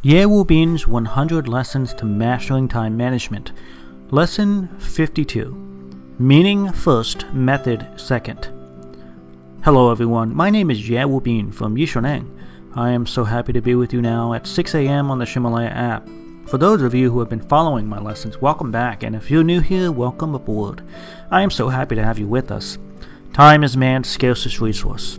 Ye Wu Bin's 100 Lessons to Mastering Time Management. Lesson 52 Meaning First, Method Second. Hello, everyone. My name is Ye Wu Bin from Yishuneng. I am so happy to be with you now at 6 a.m. on the Ximalaya app. For those of you who have been following my lessons, welcome back, and if you're new here, welcome aboard. I am so happy to have you with us. Time is man's scarcest resource.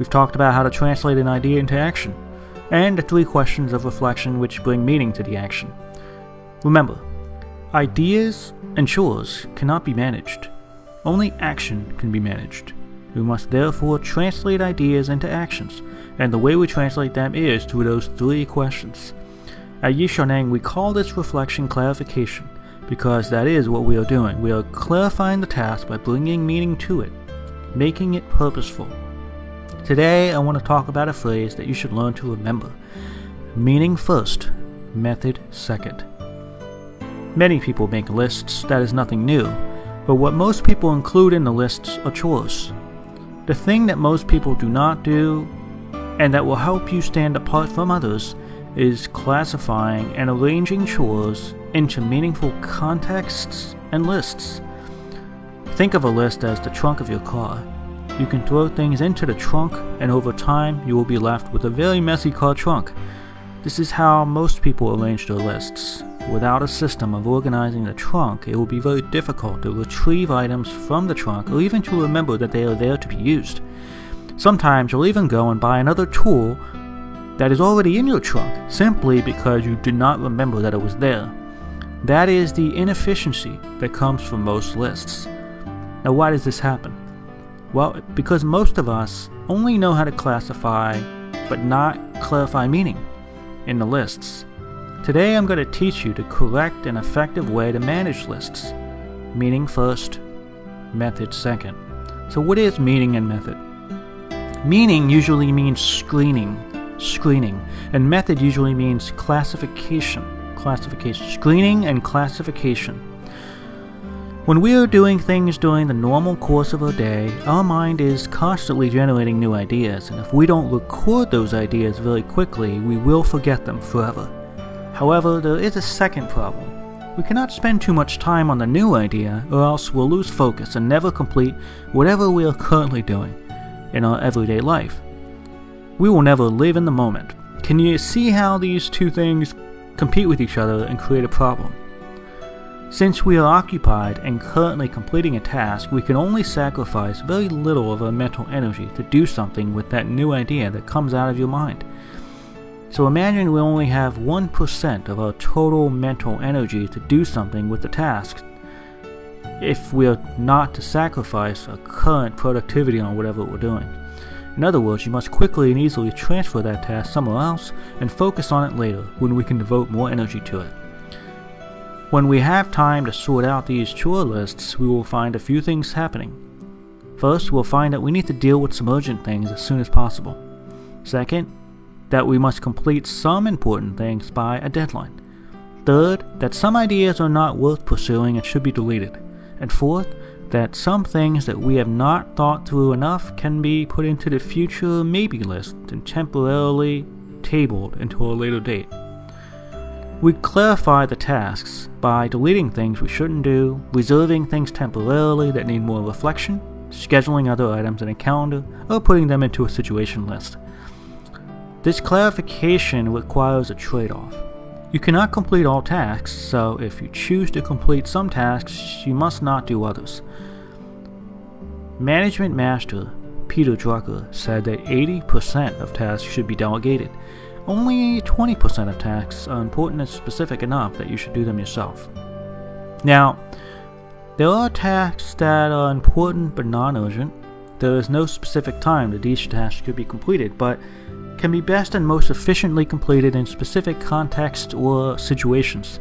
We've talked about how to translate an idea into action, and the three questions of reflection which bring meaning to the action. Remember, ideas and chores cannot be managed. Only action can be managed. We must therefore translate ideas into actions, and the way we translate them is through those three questions. At Yishuneng, we call this reflection clarification, because that is what we are doing. We are clarifying the task by bringing meaning to it, making it purposeful. Today, I want to talk about a phrase that you should learn to remember meaning first, method second. Many people make lists, that is nothing new, but what most people include in the lists are chores. The thing that most people do not do, and that will help you stand apart from others, is classifying and arranging chores into meaningful contexts and lists. Think of a list as the trunk of your car. You can throw things into the trunk, and over time, you will be left with a very messy car trunk. This is how most people arrange their lists. Without a system of organizing the trunk, it will be very difficult to retrieve items from the trunk or even to remember that they are there to be used. Sometimes you'll even go and buy another tool that is already in your trunk simply because you did not remember that it was there. That is the inefficiency that comes from most lists. Now, why does this happen? Well, because most of us only know how to classify, but not clarify meaning in the lists. Today I'm going to teach you the correct and effective way to manage lists. Meaning first, method second. So, what is meaning and method? Meaning usually means screening, screening, and method usually means classification, classification, screening and classification. When we are doing things during the normal course of our day, our mind is constantly generating new ideas, and if we don't record those ideas very quickly, we will forget them forever. However, there is a second problem. We cannot spend too much time on the new idea, or else we'll lose focus and never complete whatever we are currently doing in our everyday life. We will never live in the moment. Can you see how these two things compete with each other and create a problem? Since we are occupied and currently completing a task, we can only sacrifice very little of our mental energy to do something with that new idea that comes out of your mind. So imagine we only have 1% of our total mental energy to do something with the task. If we are not to sacrifice our current productivity on whatever we're doing. In other words, you must quickly and easily transfer that task somewhere else and focus on it later when we can devote more energy to it. When we have time to sort out these chore lists, we will find a few things happening. First, we'll find that we need to deal with some urgent things as soon as possible. Second, that we must complete some important things by a deadline. Third, that some ideas are not worth pursuing and should be deleted. And fourth, that some things that we have not thought through enough can be put into the future maybe list and temporarily tabled until a later date. We clarify the tasks by deleting things we shouldn't do, reserving things temporarily that need more reflection, scheduling other items in a calendar, or putting them into a situation list. This clarification requires a trade off. You cannot complete all tasks, so if you choose to complete some tasks, you must not do others. Management Master Peter Drucker said that 80% of tasks should be delegated only 20% of tasks are important and specific enough that you should do them yourself. Now, there are tasks that are important but non urgent. There is no specific time that each task should be completed, but can be best and most efficiently completed in specific contexts or situations.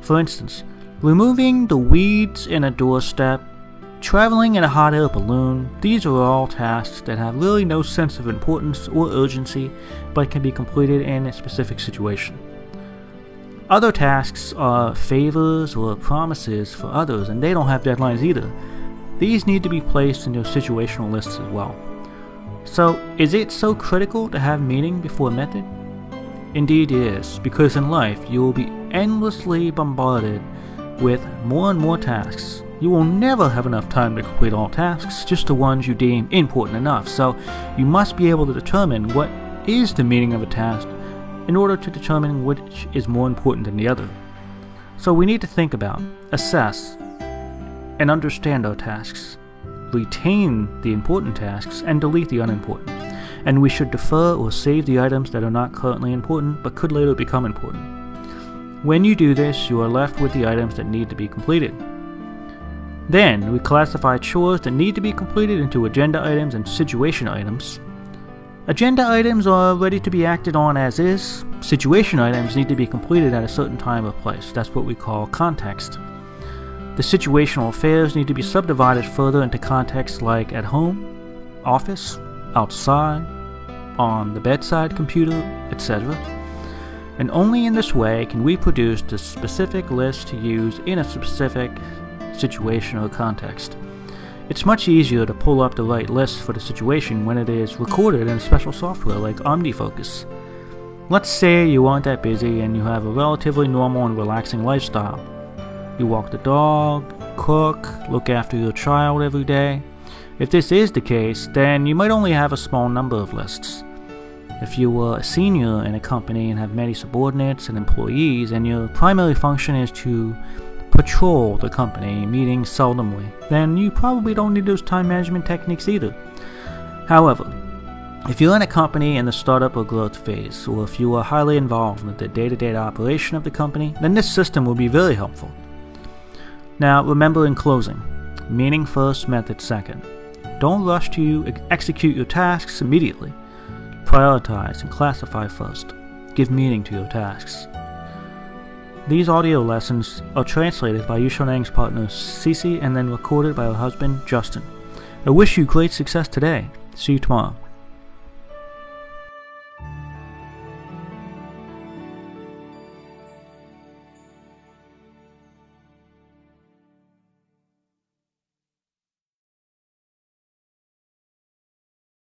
For instance, removing the weeds in a doorstep, traveling in a hot air balloon, these are all tasks that have really no sense of importance or urgency but can be completed in a specific situation. Other tasks are favors or promises for others, and they don't have deadlines either. These need to be placed in your situational lists as well. So, is it so critical to have meaning before method? Indeed, it is, because in life you will be endlessly bombarded with more and more tasks. You will never have enough time to complete all tasks, just the ones you deem important enough. So, you must be able to determine what is the meaning of a task in order to determine which is more important than the other. So, we need to think about, assess, and understand our tasks retain the important tasks and delete the unimportant. And we should defer or save the items that are not currently important but could later become important. When you do this, you are left with the items that need to be completed. Then, we classify chores that need to be completed into agenda items and situation items. Agenda items are ready to be acted on as is. Situation items need to be completed at a certain time or place. That's what we call context. The situational affairs need to be subdivided further into contexts like at home, office, outside, on the bedside computer, etc. And only in this way can we produce the specific list to use in a specific situation or context. It's much easier to pull up the right list for the situation when it is recorded in special software like OmniFocus. Let's say you aren't that busy and you have a relatively normal and relaxing lifestyle. You walk the dog, cook, look after your child every day. If this is the case, then you might only have a small number of lists. If you were a senior in a company and have many subordinates and employees, and your primary function is to patrol the company, meeting seldomly, then you probably don't need those time management techniques either. However, if you're in a company in the startup or growth phase, or if you are highly involved with the day to day operation of the company, then this system will be very helpful. Now, remember in closing meaning first, method second. Don't rush to execute your tasks immediately. Prioritize and classify first. Give meaning to your tasks. These audio lessons are translated by Yishuneng's partner Cece and then recorded by her husband Justin. I wish you great success today. See you tomorrow.